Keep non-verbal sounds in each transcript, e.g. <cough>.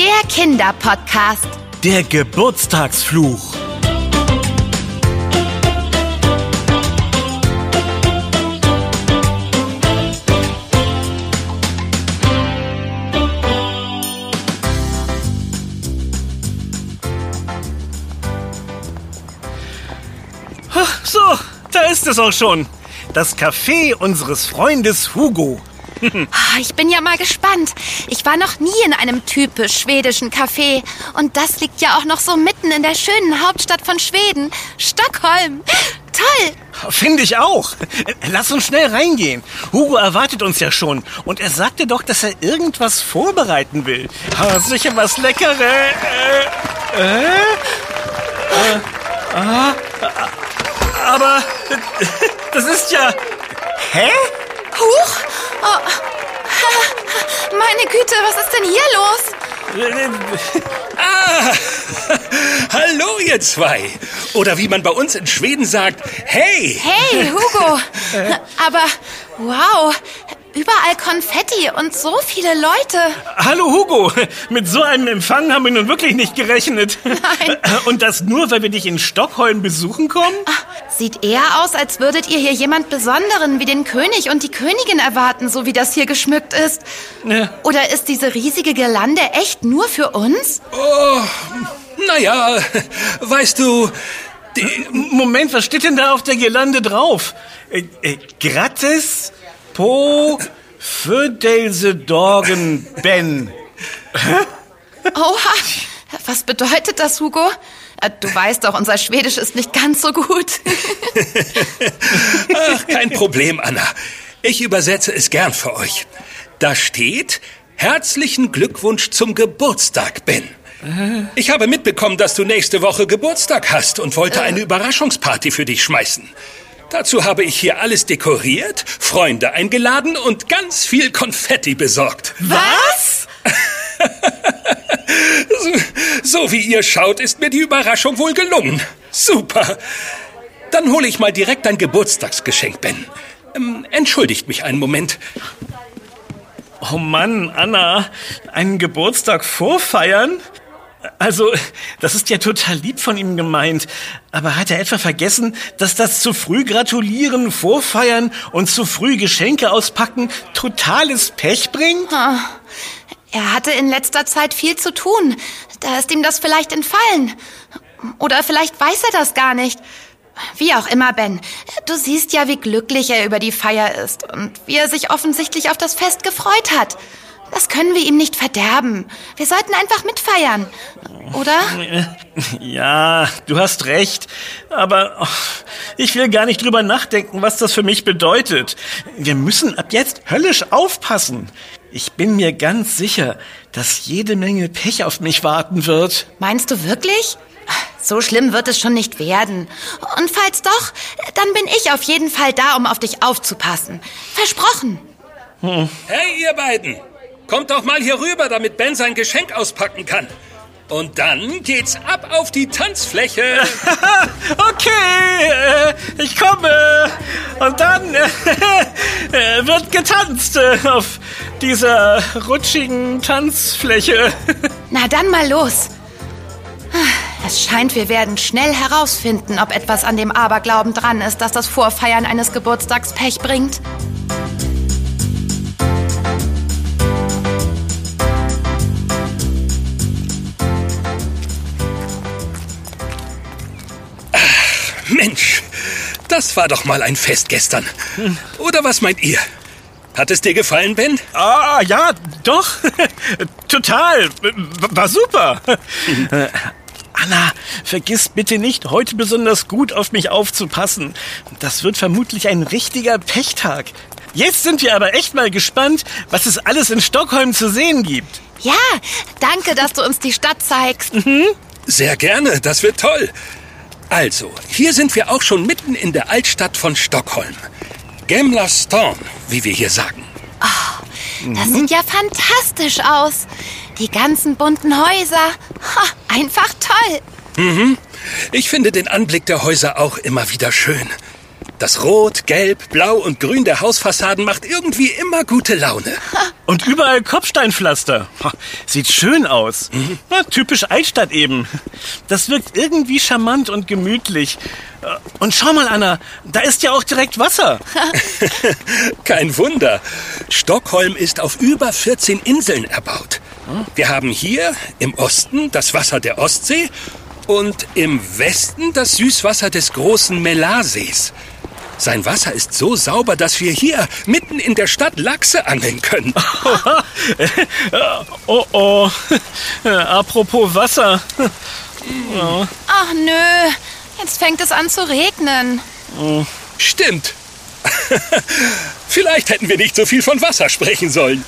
Der Kinderpodcast. Der Geburtstagsfluch. So, da ist es auch schon. Das Café unseres Freundes Hugo. Ah, Ich bin ja mal gespannt. Ich war noch nie in einem typisch schwedischen Café. Und das liegt ja auch noch so mitten in der schönen Hauptstadt von Schweden, Stockholm. Toll! Finde ich auch. Lass uns schnell reingehen. Hugo erwartet uns ja schon. Und er sagte doch, dass er irgendwas vorbereiten will. Ah, sicher was Leckeres. Äh, äh, äh, ah, aber äh, das ist ja... Hä? Huch! Oh. <laughs> Meine Güte, was ist denn hier los? <laughs> Ah, <laughs> hallo ihr zwei. Oder wie man bei uns in Schweden sagt, hey. Hey, Hugo! Aber wow, überall Konfetti und so viele Leute. Hallo Hugo, <laughs> mit so einem Empfang haben wir nun wirklich nicht gerechnet. Nein. <laughs> Und das nur, weil wir dich in Stockholm besuchen kommen? Sieht eher aus, als würdet ihr hier jemand Besonderen wie den König und die Königin erwarten, so wie das hier geschmückt ist. Ja. Oder ist diese riesige Girlande echt nur für uns? Oh, naja, weißt du, die, Moment, was steht denn da auf der Girlande drauf? Äh, äh, gratis po födelse dagen Ben. Oha, was bedeutet das, Hugo? Äh, Du weißt doch, unser Schwedisch ist nicht ganz so gut. <laughs> ach, kein Problem, Anna. Ich übersetze es gern für euch. Da steht, herzlichen Glückwunsch zum Geburtstag, Ben. Ich habe mitbekommen, dass du nächste Woche Geburtstag hast und wollte eine Überraschungsparty für dich schmeißen. Dazu habe ich hier alles dekoriert, Freunde eingeladen und ganz viel Konfetti besorgt. Was? <laughs> So wie ihr schaut, ist mir die Überraschung wohl gelungen. Super. Dann hole ich mal direkt ein Geburtstagsgeschenk, Ben. Ähm, entschuldigt mich einen Moment. Oh Mann, Anna, einen Geburtstag vorfeiern? Also, das ist ja total lieb von ihm gemeint. Aber hat er etwa vergessen, dass das zu früh gratulieren, vorfeiern und zu früh Geschenke auspacken totales Pech bringt? Er hatte in letzter Zeit viel zu tun. Da ist ihm das vielleicht entfallen. Oder vielleicht weiß er das gar nicht. Wie auch immer, Ben. Du siehst ja, wie glücklich er über die Feier ist und wie er sich offensichtlich auf das Fest gefreut hat. Das können wir ihm nicht verderben. Wir sollten einfach mitfeiern. Oder? <laughs> Ja, du hast recht. Aber oh, ich will gar nicht drüber nachdenken, was das für mich bedeutet. Wir müssen ab jetzt höllisch aufpassen. Ich bin mir ganz sicher, dass jede Menge Pech auf mich warten wird. Meinst du wirklich? So schlimm wird es schon nicht werden. Und falls doch, dann bin ich auf jeden Fall da, um auf dich aufzupassen. Versprochen. Hey, ihr beiden! Kommt doch mal hier rüber, damit Ben sein Geschenk auspacken kann. Und dann geht's ab auf die Tanzfläche. <laughs> Okay, äh, ich komme. Und dann <laughs> äh, wird getanzt äh, auf dieser rutschigen Tanzfläche. <laughs> Na dann mal los. Es scheint, wir werden schnell herausfinden, ob etwas an dem Aberglauben dran ist, dass das Vorfeiern eines Geburtstags Pech bringt. Das war doch mal ein Fest gestern. Oder was meint ihr? Hat es dir gefallen, Ben? Ah, ja, doch. <laughs> Total. War super. <laughs> Anna, vergiss bitte nicht, heute besonders gut auf mich aufzupassen. Das wird vermutlich ein richtiger Pechtag. Jetzt sind wir aber echt mal gespannt, was es alles in Stockholm zu sehen gibt. Ja, danke, dass du uns die Stadt zeigst. Sehr gerne, das wird toll. Also, hier sind wir auch schon mitten in der Altstadt von Stockholm. Gamla Stan, wie wir hier sagen. Das sieht ja fantastisch aus. Die ganzen bunten Häuser. Ha, einfach toll. Ich finde den Anblick der Häuser auch immer wieder schön. Das Rot, Gelb, Blau und Grün der Hausfassaden macht irgendwie immer gute Laune. <laughs> Und überall Kopfsteinpflaster. Sieht schön aus. Na, typisch Altstadt eben. Das wirkt irgendwie charmant und gemütlich. Äh, Und schau mal, Anna, da ist ja auch direkt Wasser. <laughs> <laughs> Kein Wunder. Stockholm ist auf über 14 Inseln erbaut. Wir haben hier im Osten das Wasser der Ostsee und im Westen das Süßwasser des großen Melarsees. Sein Wasser ist so sauber, dass wir hier mitten in der Stadt Lachse angeln können. <laughs> Oh oh. Äh, <laughs> Apropos Wasser. <laughs> Ach nö, jetzt fängt es an zu regnen. Stimmt. Vielleicht hätten wir nicht so viel von Wasser sprechen sollen.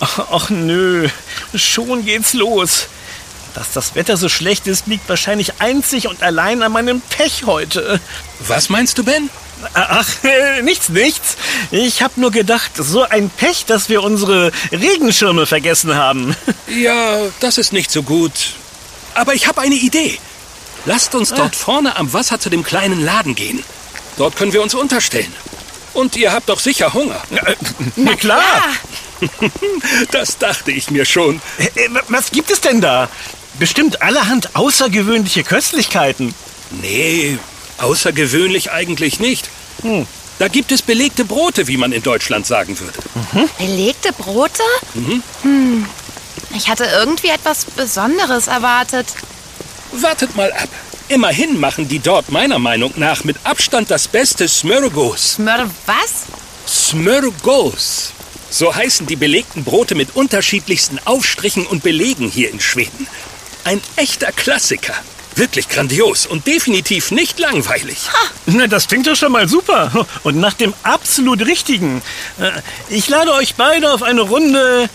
Ach nö, schon geht's los. Dass das Wetter so schlecht ist, liegt wahrscheinlich einzig und allein an meinem Pech heute. Was meinst du, Ben? Ach, äh, <laughs> nichts, nichts. Ich hab nur gedacht, so ein Pech, dass wir unsere Regenschirme vergessen haben. <laughs> Ja, das ist nicht so gut. Aber ich habe eine Idee. Lasst uns dort vorne am Wasser zu dem kleinen Laden gehen. Dort können wir uns unterstellen. Und ihr habt doch sicher Hunger. Äh, Na klar. <laughs> Das dachte ich mir schon. Äh, äh, Was gibt es denn da? Bestimmt allerhand außergewöhnliche Köstlichkeiten. Nee, außergewöhnlich eigentlich nicht. Da gibt es belegte Brote, wie man in Deutschland sagen würde. Belegte Brote? Hm. Ich hatte irgendwie etwas Besonderes erwartet. Wartet mal ab. Immerhin machen die dort meiner Meinung nach mit Abstand das beste Smörgås. Mörder, was? Smörgås. So heißen die belegten Brote mit unterschiedlichsten Aufstrichen und Belegen hier in Schweden. Ein echter Klassiker. Wirklich grandios und definitiv nicht langweilig. Na, das klingt doch schon mal super. Und nach dem absolut richtigen. Äh, Ich lade euch beide auf eine Runde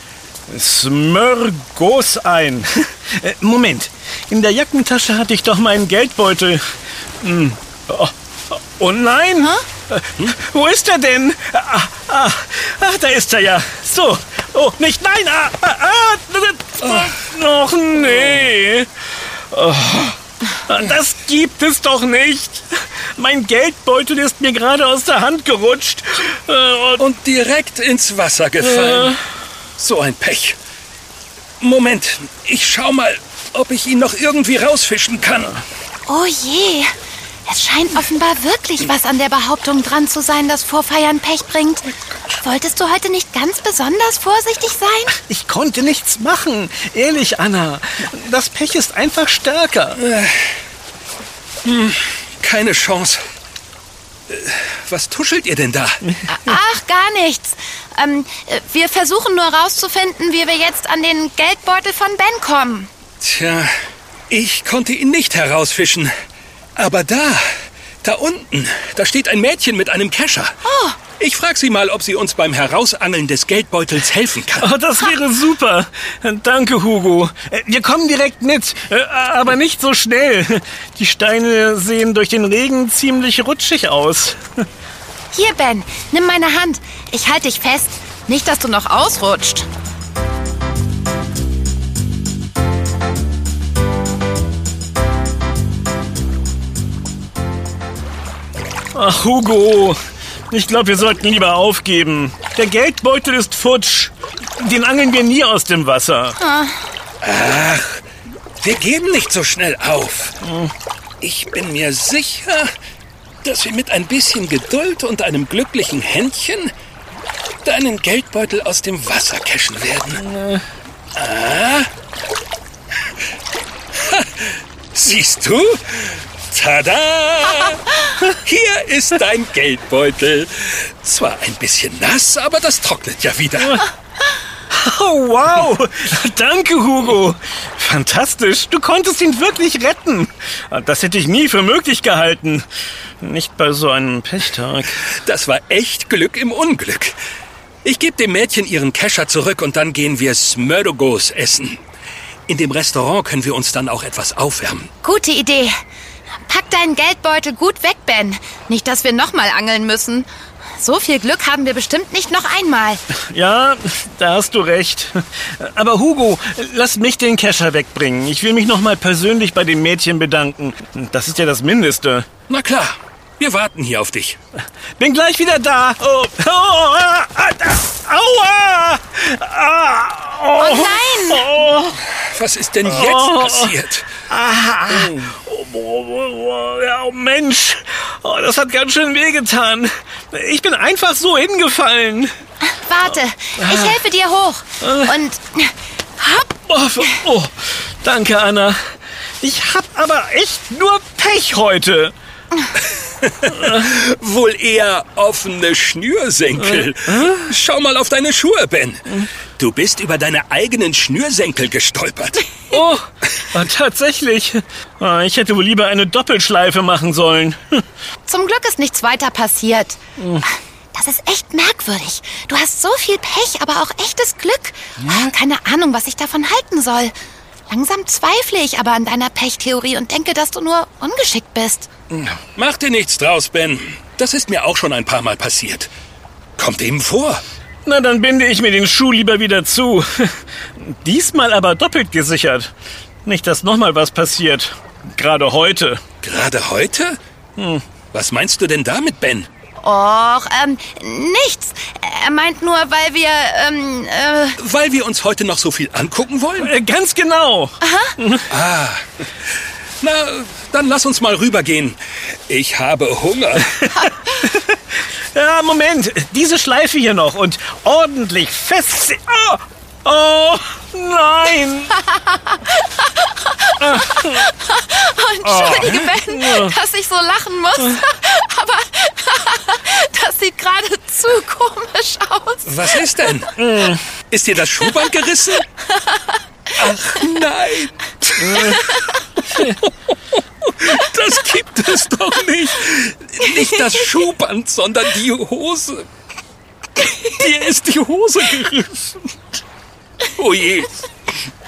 Smörgås ein. <laughs> Äh, Moment, in der Jackentasche hatte ich doch meinen Geldbeutel. Hm. Oh, oh nein! Äh, Wo ist er denn? Ah, ah, ach, da ist er ja. So. Oh, nicht, nein! Ah, ah, ah, Ach, nee. Oh, das gibt es doch nicht. Mein Geldbeutel ist mir gerade aus der Hand gerutscht. Äh, und Und direkt ins Wasser gefallen. So ein Pech. Moment, ich schau mal, ob ich ihn noch irgendwie rausfischen kann. Oh je. Es scheint offenbar wirklich was an der Behauptung dran zu sein, dass Vorfeiern Pech bringt. Wolltest du heute nicht ganz besonders vorsichtig sein? ich konnte nichts machen. Ehrlich, Anna. Das Pech ist einfach stärker. Keine Chance. Äh, Was tuschelt ihr denn da? Ach, gar nichts. Ähm, äh, wir versuchen nur rauszufinden, wie wir jetzt an den Geldbeutel von Ben kommen. Tja, ich konnte ihn nicht herausfischen. Aber da, da unten, da steht ein Mädchen mit einem Kescher. Oh. Ich frag sie mal, ob sie uns beim Herausangeln des Geldbeutels helfen kann. Oh, das wäre super. Danke, Hugo. Äh, Wir kommen direkt mit, äh, aber nicht so schnell. Die Steine sehen durch den Regen ziemlich rutschig aus. Hier, Ben, nimm meine Hand. Ich halte dich fest. Nicht, dass du noch ausrutscht. Ach, Hugo. Ich glaube, wir sollten lieber aufgeben. Der Geldbeutel ist futsch. Den angeln wir nie aus dem Wasser. Wir geben nicht so schnell auf. Ich bin mir sicher, dass wir mit ein bisschen Geduld und einem glücklichen Händchen deinen Geldbeutel aus dem Wasser cashen werden. Ah. Ha, <laughs> Siehst du? Tada! <laughs> Hier ist dein Geldbeutel. Zwar ein bisschen nass, aber das trocknet ja wieder. <laughs> Oh, wow. Danke, Hugo. Fantastisch. Du konntest ihn wirklich retten. Das hätte ich nie für möglich gehalten. Nicht bei so einem Pechtag. Das war echt Glück im Unglück. Ich gebe dem Mädchen ihren Kescher zurück und dann gehen wir Smörgås essen. In dem Restaurant können wir uns dann auch etwas aufwärmen. Gute Idee. Pack deinen Geldbeutel gut weg, Ben. Nicht, dass wir nochmal angeln müssen. So viel Glück haben wir bestimmt nicht noch einmal. Ja, da hast du recht. Aber Hugo, lass mich den Kescher wegbringen. Ich will mich noch mal persönlich bei dem Mädchen bedanken. Das ist ja das Mindeste. Na klar. Wir warten hier auf dich. Bin gleich wieder da. Oh, oh, ah, ah, aua! Ah, oh, oh nein! Oh. Was ist denn jetzt oh, passiert? Ah, oh, oh, Mensch, oh, das hat ganz schön wehgetan. Ich bin einfach so hingefallen. Warte, ich helfe dir hoch. Und hopp. Oh, oh, danke, Anna. Ich hab aber echt nur Pech heute. <laughs> <laughs> Wohl eher offene Schnürsenkel. Schau mal auf deine Schuhe, Ben. Du bist über deine eigenen Schnürsenkel gestolpert. Oh, tatsächlich. Ah, ich hätte wohl lieber eine Doppelschleife machen sollen. <laughs> Zum Glück ist nichts weiter passiert. Das ist echt merkwürdig. Du hast so viel Pech, aber auch echtes Glück. Keine Ahnung, was ich davon halten soll. Langsam zweifle ich aber an deiner Pechtheorie und denke, dass du nur ungeschickt bist. Mach dir nichts draus, Ben. Das ist mir auch schon ein paar Mal passiert. Kommt eben vor. Na, dann binde ich mir den Schuh lieber wieder zu. <laughs> Diesmal aber doppelt gesichert. Nicht, dass nochmal was passiert. Gerade heute. Gerade heute? Hm. Was meinst du denn damit, Ben? Och, ähm, nichts. Er meint nur, weil wir, ähm, äh... Weil wir uns heute noch so viel angucken wollen? Äh, ganz genau. Aha. <laughs> Ah. Na, dann lass uns mal rübergehen. Ich habe Hunger. <laughs> <laughs> ja, Moment. Diese Schleife hier noch und ordentlich fest. Oh, oh nein. <laughs> Entschuldige, Ben, dass ich so lachen muss. <laughs> Aber <laughs> das sieht geradezu komisch aus. Was ist denn? Ist dir das Schuhband gerissen? Ach nein. Das gibt es doch nicht. Nicht das Schuhband, sondern die Hose. Dir ist die Hose gerissen. Oh je,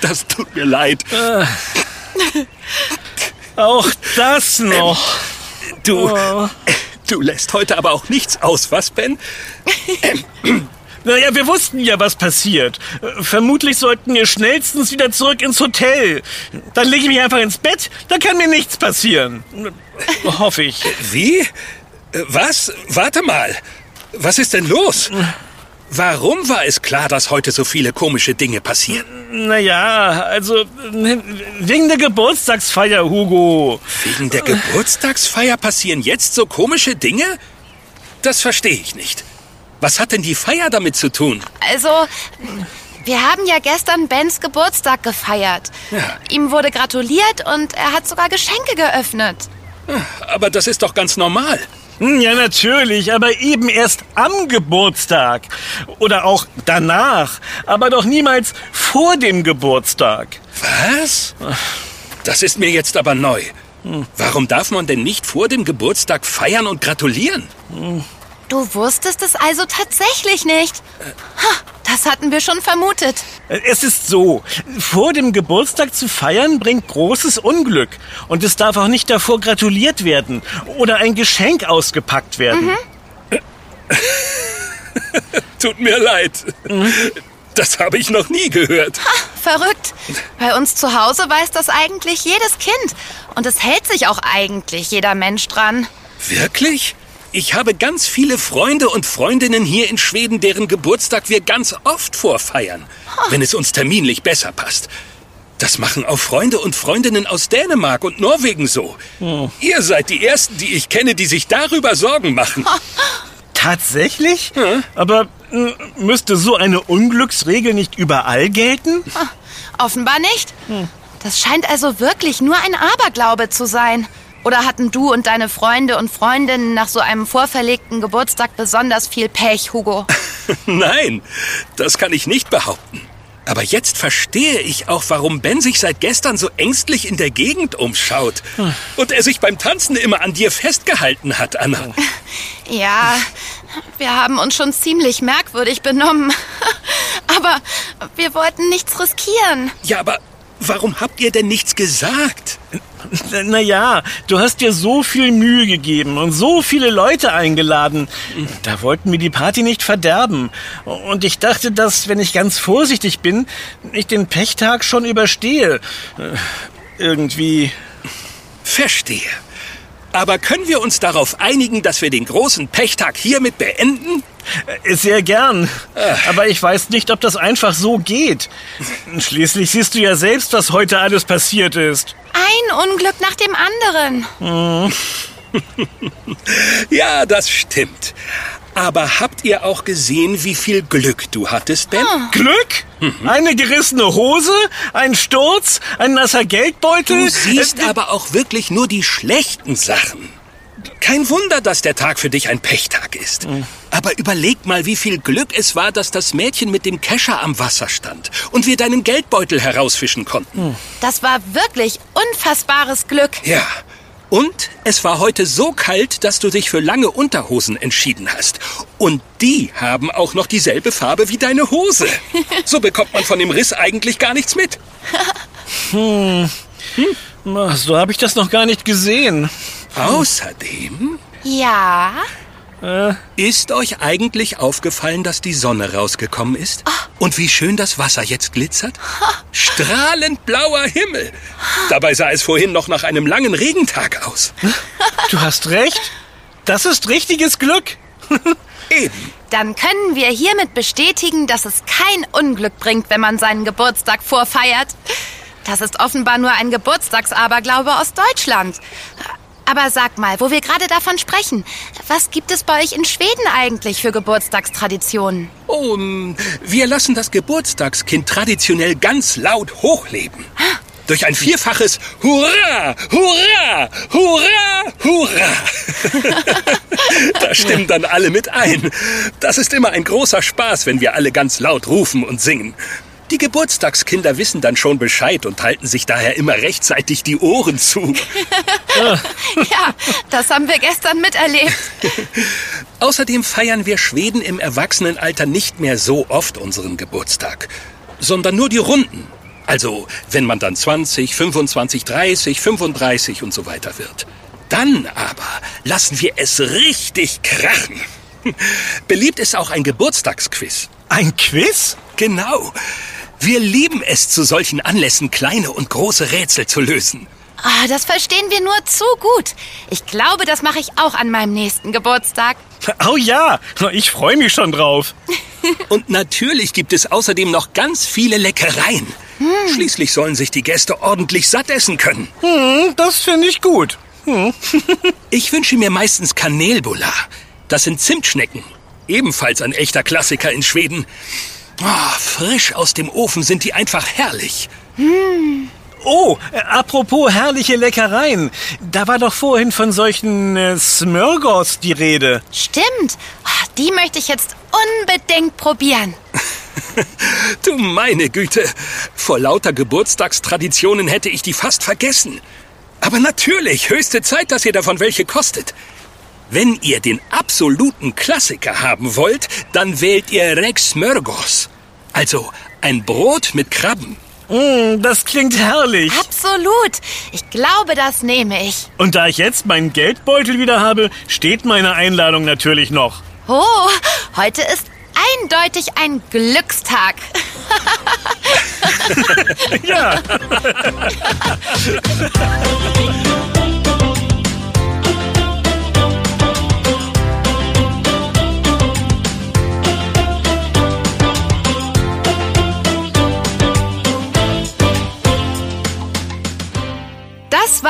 das tut mir leid. Auch das noch. Du, du lässt heute aber auch nichts aus, was, Ben? <clears throat> Naja, wir wussten ja, was passiert. Vermutlich sollten wir schnellstens wieder zurück ins Hotel. Dann lege ich mich einfach ins Bett, dann kann mir nichts passieren. Hoffe ich. Wie? Was? Warte mal. Was ist denn los? Warum war es klar, dass heute so viele komische Dinge passieren? Naja, also wegen der Geburtstagsfeier, Hugo. Wegen der Geburtstagsfeier passieren jetzt so komische Dinge? Das verstehe ich nicht. Was hat denn die Feier damit zu tun? Also, wir haben ja gestern Bens Geburtstag gefeiert. Ja. Ihm wurde gratuliert und er hat sogar Geschenke geöffnet. Aber das ist doch ganz normal. Hm, ja, natürlich, aber eben erst am Geburtstag. Oder auch danach. Aber doch niemals vor dem Geburtstag. Was? Das ist mir jetzt aber neu. Warum darf man denn nicht vor dem Geburtstag feiern und gratulieren? Du wusstest es also tatsächlich nicht. Das hatten wir schon vermutet. Es ist so, vor dem Geburtstag zu feiern bringt großes Unglück. Und es darf auch nicht davor gratuliert werden oder ein Geschenk ausgepackt werden. Mhm. <laughs> Tut mir leid. Mhm. Das habe ich noch nie gehört. Ha, verrückt. Bei uns zu Hause weiß das eigentlich jedes Kind. Und es hält sich auch eigentlich jeder Mensch dran. Wirklich? Ich habe ganz viele Freunde und Freundinnen hier in Schweden, deren Geburtstag wir ganz oft vorfeiern, wenn es uns terminlich besser passt. Das machen auch Freunde und Freundinnen aus Dänemark und Norwegen so. Hm. Ihr seid die Ersten, die ich kenne, die sich darüber Sorgen machen. Tatsächlich? Hm? Aber hm, müsste so eine Unglücksregel nicht überall gelten? Offenbar nicht. Hm. Das scheint also wirklich nur ein Aberglaube zu sein. Oder hatten du und deine Freunde und Freundinnen nach so einem vorverlegten Geburtstag besonders viel Pech, Hugo? <laughs> Nein, das kann ich nicht behaupten. Aber jetzt verstehe ich auch, warum Ben sich seit gestern so ängstlich in der Gegend umschaut. Und er sich beim Tanzen immer an dir festgehalten hat, Anna. <laughs> Ja, wir haben uns schon ziemlich merkwürdig benommen. <laughs> Aber wir wollten nichts riskieren. Ja, aber warum habt ihr denn nichts gesagt? Naja, du hast dir so viel Mühe gegeben und so viele Leute eingeladen. Da wollten wir die Party nicht verderben. Und ich dachte, dass, wenn ich ganz vorsichtig bin, ich den Pechtag schon überstehe. Äh, irgendwie. Verstehe. Aber können wir uns darauf einigen, dass wir den großen Pechtag hiermit beenden? Äh, Sehr gern. Aber ich weiß nicht, ob das einfach so geht. Schließlich siehst du ja selbst, was heute alles passiert ist. Ein Unglück nach dem anderen. <laughs> Ja, das stimmt. Aber habt ihr auch gesehen, wie viel Glück du hattest, Ben? Glück? Eine gerissene Hose? Ein Sturz? Ein nasser Geldbeutel? Du siehst Äh, aber auch wirklich nur die schlechten Sachen. Kein Wunder, dass der Tag für dich ein Pechtag ist. Aber überleg mal, wie viel Glück es war, dass das Mädchen mit dem Kescher am Wasser stand und wir deinen Geldbeutel herausfischen konnten. Das war wirklich unfassbares Glück. Ja. Und es war heute so kalt, dass du dich für lange Unterhosen entschieden hast. Und die haben auch noch dieselbe Farbe wie deine Hose. <laughs> So bekommt man von dem Riss eigentlich gar nichts mit. Na, So habe ich das noch gar nicht gesehen. Außerdem Ja. Ist euch eigentlich aufgefallen, dass die Sonne rausgekommen ist? Und wie schön das Wasser jetzt glitzert? Strahlend blauer Himmel. Dabei sah es vorhin noch nach einem langen Regentag aus. Du hast recht. Das ist richtiges Glück. <laughs> Eben. Dann können wir hiermit bestätigen, dass es kein Unglück bringt, wenn man seinen Geburtstag vorfeiert. Das ist offenbar nur ein Geburtstagsaberglaube aus Deutschland. Aber sag mal, wo wir gerade davon sprechen, was gibt es bei euch in Schweden eigentlich für Geburtstagstraditionen? Oh, wir lassen das Geburtstagskind traditionell ganz laut hochleben. Durch ein vierfaches Hurra, Hurra, Hurra, Hurra. <laughs> da stimmen dann alle mit ein. Das ist immer ein großer Spaß, wenn wir alle ganz laut rufen und singen. Die Geburtstagskinder wissen dann schon Bescheid und halten sich daher immer rechtzeitig die Ohren zu. <laughs> Ja, das haben wir gestern miterlebt. <laughs> Außerdem feiern wir Schweden im Erwachsenenalter nicht mehr so oft unseren Geburtstag, sondern nur die Runden. Also, wenn man dann 20, 25, 30, 35 und so weiter wird. Dann aber lassen wir es richtig krachen. <laughs> Beliebt ist auch ein Geburtstagsquiz. Ein Quiz? Genau. Wir lieben es, zu solchen Anlässen kleine und große Rätsel zu lösen. Ah, das verstehen wir nur zu gut. Ich glaube, das mache ich auch an meinem nächsten Geburtstag. Oh ja, ich freue mich schon drauf. <laughs> Und natürlich gibt es außerdem noch ganz viele Leckereien. Schließlich sollen sich die Gäste ordentlich satt essen können. Hm, das finde ich gut. <laughs> Ich wünsche mir meistens Kanelbullar. Das sind Zimtschnecken. Ebenfalls ein echter Klassiker in Schweden. Ah, frisch aus dem Ofen sind die einfach herrlich. Oh, äh, apropos herrliche Leckereien. Da war doch vorhin von solchen äh, Smörgås die Rede. Stimmt. Ah, Die möchte ich jetzt unbedingt probieren. <laughs> Du meine Güte, vor lauter Geburtstagstraditionen hätte ich die fast vergessen. Aber natürlich, höchste Zeit, dass ihr davon welche kostet. Wenn ihr den absoluten Klassiker haben wollt, dann wählt ihr Rex Smörgås. Also ein Brot mit Krabben. Mm, das klingt herrlich. Absolut. Ich glaube, das nehme ich. Und da ich jetzt meinen Geldbeutel wieder habe, steht meine Einladung natürlich noch. Oh, heute ist eindeutig ein Glückstag. <laughs> Ja. <laughs>